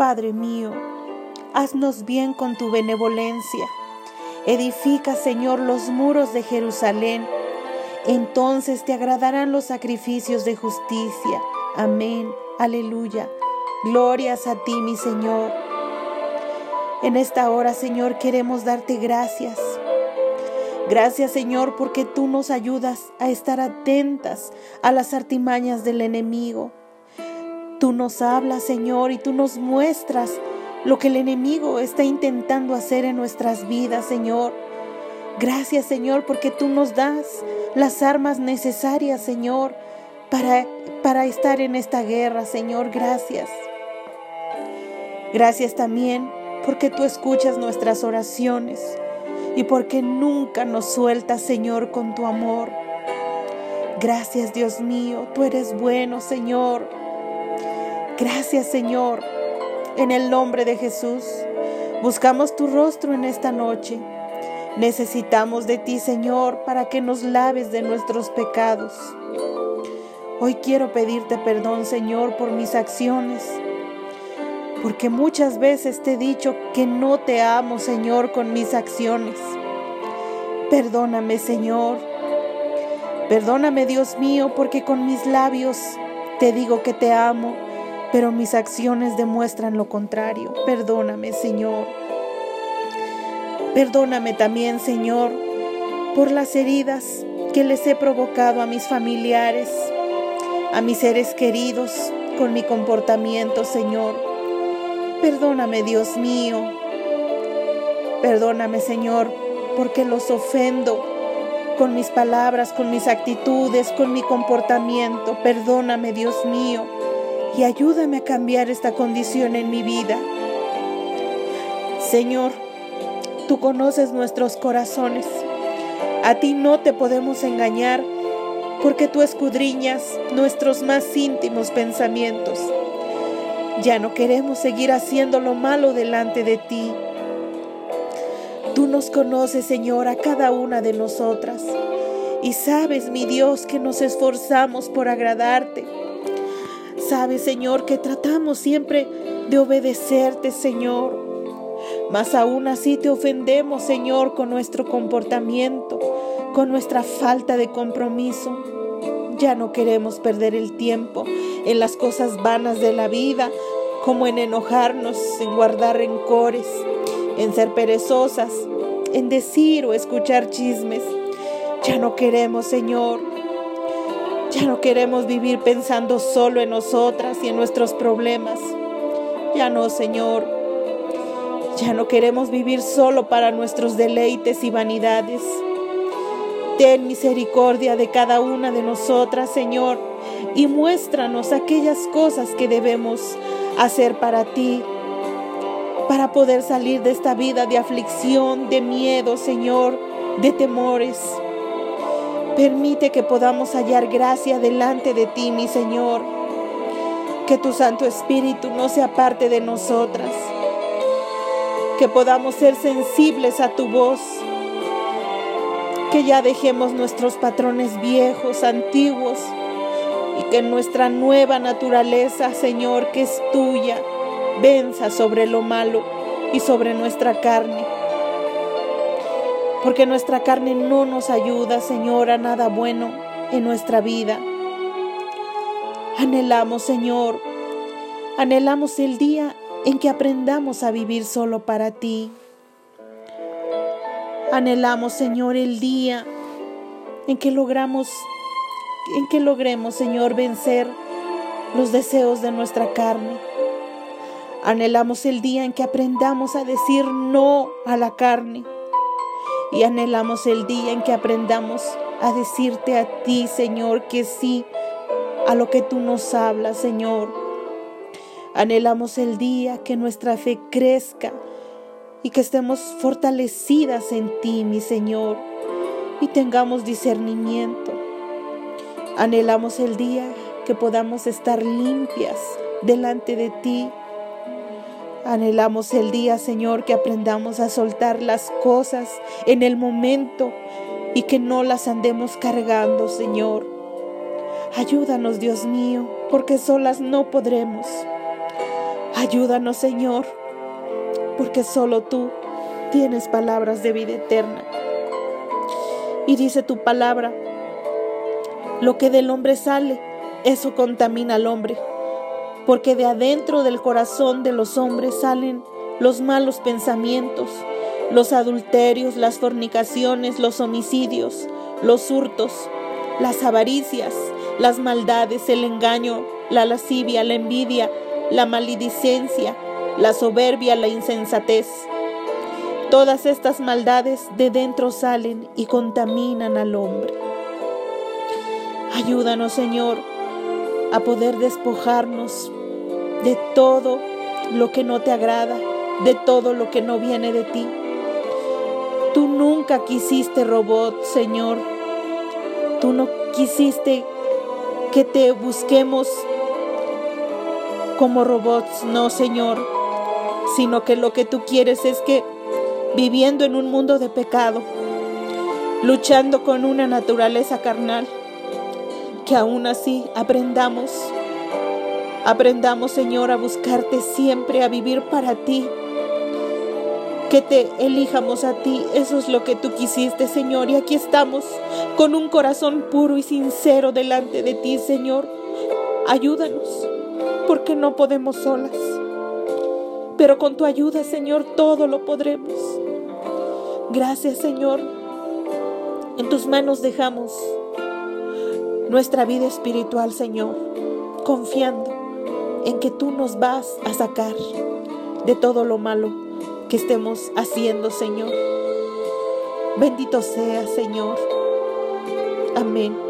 Padre mío, haznos bien con tu benevolencia. Edifica, Señor, los muros de Jerusalén. Entonces te agradarán los sacrificios de justicia. Amén. Aleluya. Glorias a ti, mi Señor. En esta hora, Señor, queremos darte gracias. Gracias, Señor, porque tú nos ayudas a estar atentas a las artimañas del enemigo. Tú nos hablas, Señor, y tú nos muestras lo que el enemigo está intentando hacer en nuestras vidas, Señor. Gracias, Señor, porque tú nos das las armas necesarias, Señor, para, para estar en esta guerra, Señor. Gracias. Gracias también porque tú escuchas nuestras oraciones y porque nunca nos sueltas, Señor, con tu amor. Gracias, Dios mío, tú eres bueno, Señor. Gracias, Señor. En el nombre de Jesús, buscamos tu rostro en esta noche. Necesitamos de ti, Señor, para que nos laves de nuestros pecados. Hoy quiero pedirte perdón, Señor, por mis acciones porque muchas veces te he dicho que no te amo, Señor, con mis acciones. Perdóname, Señor. Perdóname, Dios mío, porque con mis labios te digo que te amo, pero mis acciones demuestran lo contrario. Perdóname, Señor. Perdóname también, Señor, por las heridas que les he provocado a mis familiares, a mis seres queridos, con mi comportamiento, Señor. Perdóname, Dios mío. Perdóname, Señor, porque los ofendo con mis palabras, con mis actitudes, con mi comportamiento. Perdóname, Dios mío, y ayúdame a cambiar esta condición en mi vida. Señor, tú conoces nuestros corazones. A ti no te podemos engañar porque tú escudriñas nuestros más íntimos pensamientos. Ya no queremos seguir haciendo lo malo delante de ti. Tú nos conoces, Señor, a cada una de nosotras. Y sabes, mi Dios, que nos esforzamos por agradarte. Sabes, Señor, que tratamos siempre de obedecerte, Señor. Mas aún así te ofendemos, Señor, con nuestro comportamiento, con nuestra falta de compromiso. Ya no queremos perder el tiempo en las cosas vanas de la vida, como en enojarnos, en guardar rencores, en ser perezosas, en decir o escuchar chismes. Ya no queremos, Señor. Ya no queremos vivir pensando solo en nosotras y en nuestros problemas. Ya no, Señor. Ya no queremos vivir solo para nuestros deleites y vanidades. Ten misericordia de cada una de nosotras, Señor, y muéstranos aquellas cosas que debemos hacer para ti, para poder salir de esta vida de aflicción, de miedo, Señor, de temores. Permite que podamos hallar gracia delante de ti, mi Señor. Que tu Santo Espíritu no sea parte de nosotras. Que podamos ser sensibles a tu voz que ya dejemos nuestros patrones viejos, antiguos, y que nuestra nueva naturaleza, Señor, que es tuya, venza sobre lo malo y sobre nuestra carne. Porque nuestra carne no nos ayuda, Señor, a nada bueno en nuestra vida. Anhelamos, Señor, anhelamos el día en que aprendamos a vivir solo para ti. Anhelamos, Señor, el día en que logramos, en que logremos, Señor, vencer los deseos de nuestra carne. Anhelamos el día en que aprendamos a decir no a la carne. Y anhelamos el día en que aprendamos a decirte a ti, Señor, que sí a lo que tú nos hablas, Señor. Anhelamos el día que nuestra fe crezca y que estemos fortalecidas en ti, mi Señor, y tengamos discernimiento. Anhelamos el día que podamos estar limpias delante de ti. Anhelamos el día, Señor, que aprendamos a soltar las cosas en el momento y que no las andemos cargando, Señor. Ayúdanos, Dios mío, porque solas no podremos. Ayúdanos, Señor, porque solo tú tienes palabras de vida eterna. Y dice tu palabra, lo que del hombre sale, eso contamina al hombre, porque de adentro del corazón de los hombres salen los malos pensamientos, los adulterios, las fornicaciones, los homicidios, los hurtos, las avaricias, las maldades, el engaño, la lascivia, la envidia, la maledicencia, la soberbia, la insensatez. Todas estas maldades de dentro salen y contaminan al hombre. Ayúdanos, Señor, a poder despojarnos de todo lo que no te agrada, de todo lo que no viene de ti. Tú nunca quisiste robot, Señor. Tú no quisiste que te busquemos como robots, no, Señor, sino que lo que tú quieres es que viviendo en un mundo de pecado, luchando con una naturaleza carnal, que aún así aprendamos, aprendamos, Señor, a buscarte siempre, a vivir para ti, que te elijamos a ti. Eso es lo que tú quisiste, Señor. Y aquí estamos con un corazón puro y sincero delante de ti, Señor. Ayúdanos, porque no podemos solas. Pero con tu ayuda, Señor, todo lo podremos. Gracias, Señor. En tus manos dejamos nuestra vida espiritual, Señor, confiando en que tú nos vas a sacar de todo lo malo que estemos haciendo, Señor. Bendito sea, Señor. Amén.